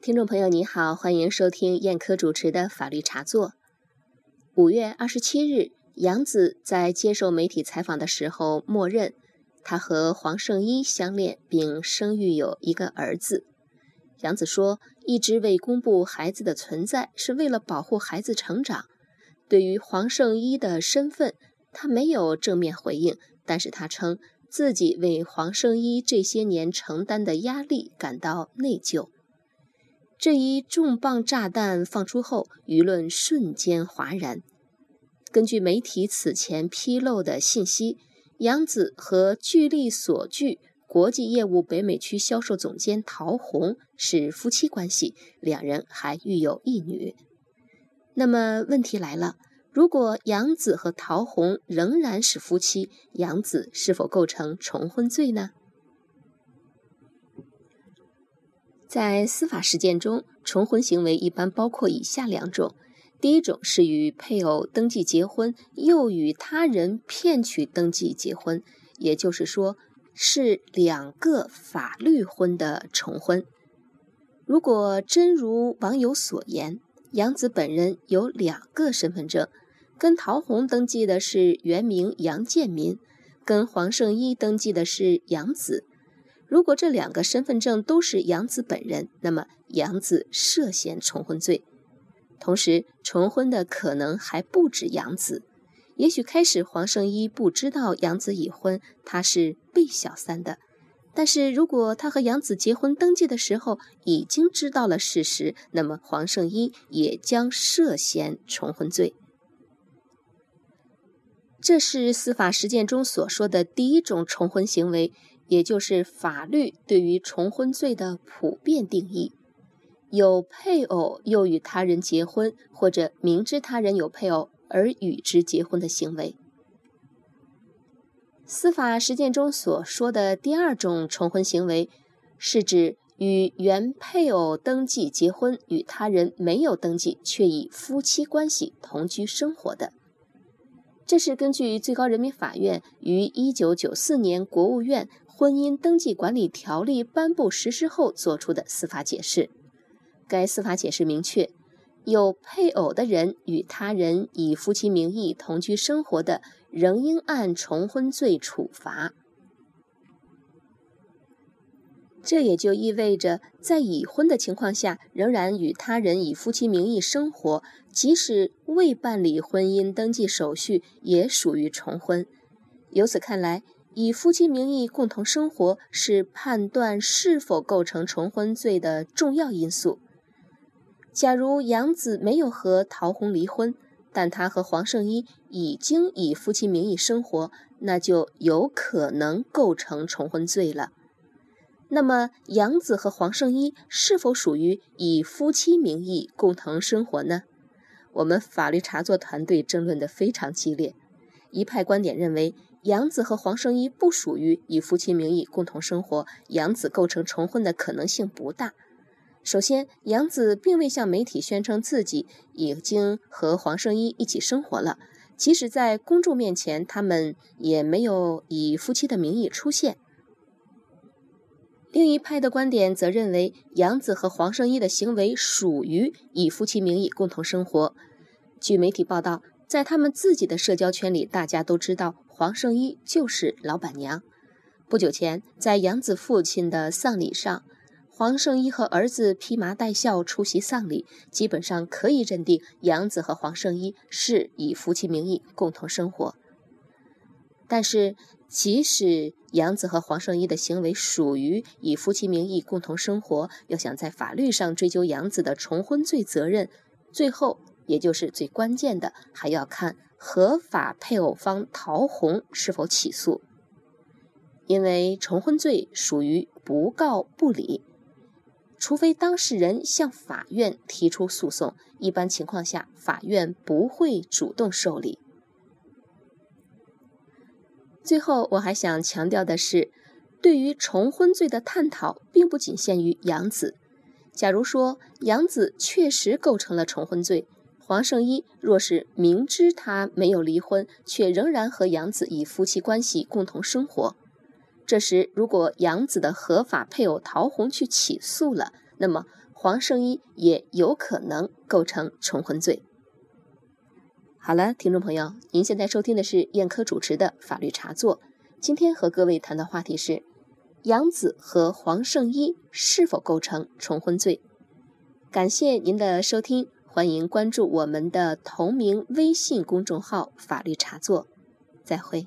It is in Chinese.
听众朋友，你好，欢迎收听燕科主持的法律茶座。五月二十七日，杨子在接受媒体采访的时候，默认他和黄圣依相恋，并生育有一个儿子。杨子说，一直未公布孩子的存在，是为了保护孩子成长。对于黄圣依的身份，他没有正面回应，但是他称自己为黄圣依这些年承担的压力感到内疚。这一重磅炸弹放出后，舆论瞬间哗然。根据媒体此前披露的信息，杨子和聚力所具国际业务北美区销售总监陶虹是夫妻关系，两人还育有一女。那么问题来了，如果杨子和陶虹仍然是夫妻，杨子是否构成重婚罪呢？在司法实践中，重婚行为一般包括以下两种：第一种是与配偶登记结婚，又与他人骗取登记结婚，也就是说是两个法律婚的重婚。如果真如网友所言，杨子本人有两个身份证，跟陶红登记的是原名杨建民，跟黄圣依登记的是杨子。如果这两个身份证都是杨子本人，那么杨子涉嫌重婚罪。同时，重婚的可能还不止杨子。也许开始黄圣依不知道杨子已婚，他是被小三的。但是如果他和杨子结婚登记的时候已经知道了事实，那么黄圣依也将涉嫌重婚罪。这是司法实践中所说的第一种重婚行为。也就是法律对于重婚罪的普遍定义，有配偶又与他人结婚，或者明知他人有配偶而与之结婚的行为。司法实践中所说的第二种重婚行为，是指与原配偶登记结婚，与他人没有登记却以夫妻关系同居生活的。这是根据最高人民法院于一九九四年国务院。婚姻登记管理条例颁布实施后作出的司法解释，该司法解释明确，有配偶的人与他人以夫妻名义同居生活的，仍应按重婚罪处罚。这也就意味着，在已婚的情况下，仍然与他人以夫妻名义生活，即使未办理婚姻登记手续，也属于重婚。由此看来。以夫妻名义共同生活是判断是否构成重婚罪的重要因素。假如杨子没有和陶红离婚，但他和黄圣依已经以夫妻名义生活，那就有可能构成重婚罪了。那么，杨子和黄圣依是否属于以夫妻名义共同生活呢？我们法律查作团队争论得非常激烈，一派观点认为。杨子和黄圣依不属于以夫妻名义共同生活，杨子构成重婚的可能性不大。首先，杨子并未向媒体宣称自己已经和黄圣依一起生活了，即使在公众面前，他们也没有以夫妻的名义出现。另一派的观点则认为，杨子和黄圣依的行为属于以夫妻名义共同生活。据媒体报道，在他们自己的社交圈里，大家都知道。黄圣依就是老板娘。不久前，在杨子父亲的丧礼上，黄圣依和儿子披麻戴孝出席丧礼，基本上可以认定杨子和黄圣依是以夫妻名义共同生活。但是，即使杨子和黄圣依的行为属于以夫妻名义共同生活，要想在法律上追究杨子的重婚罪责任，最后也就是最关键的，还要看。合法配偶方陶红是否起诉？因为重婚罪属于不告不理，除非当事人向法院提出诉讼，一般情况下法院不会主动受理。最后，我还想强调的是，对于重婚罪的探讨，并不仅限于杨子。假如说杨子确实构成了重婚罪。黄圣依若是明知他没有离婚，却仍然和杨子以夫妻关系共同生活，这时如果杨子的合法配偶陶红去起诉了，那么黄圣依也有可能构成重婚罪。好了，听众朋友，您现在收听的是燕科主持的法律茶座。今天和各位谈的话题是：杨子和黄圣依是否构成重婚罪？感谢您的收听，欢迎关注我们的同名微信公众号“法律茶座”。再会。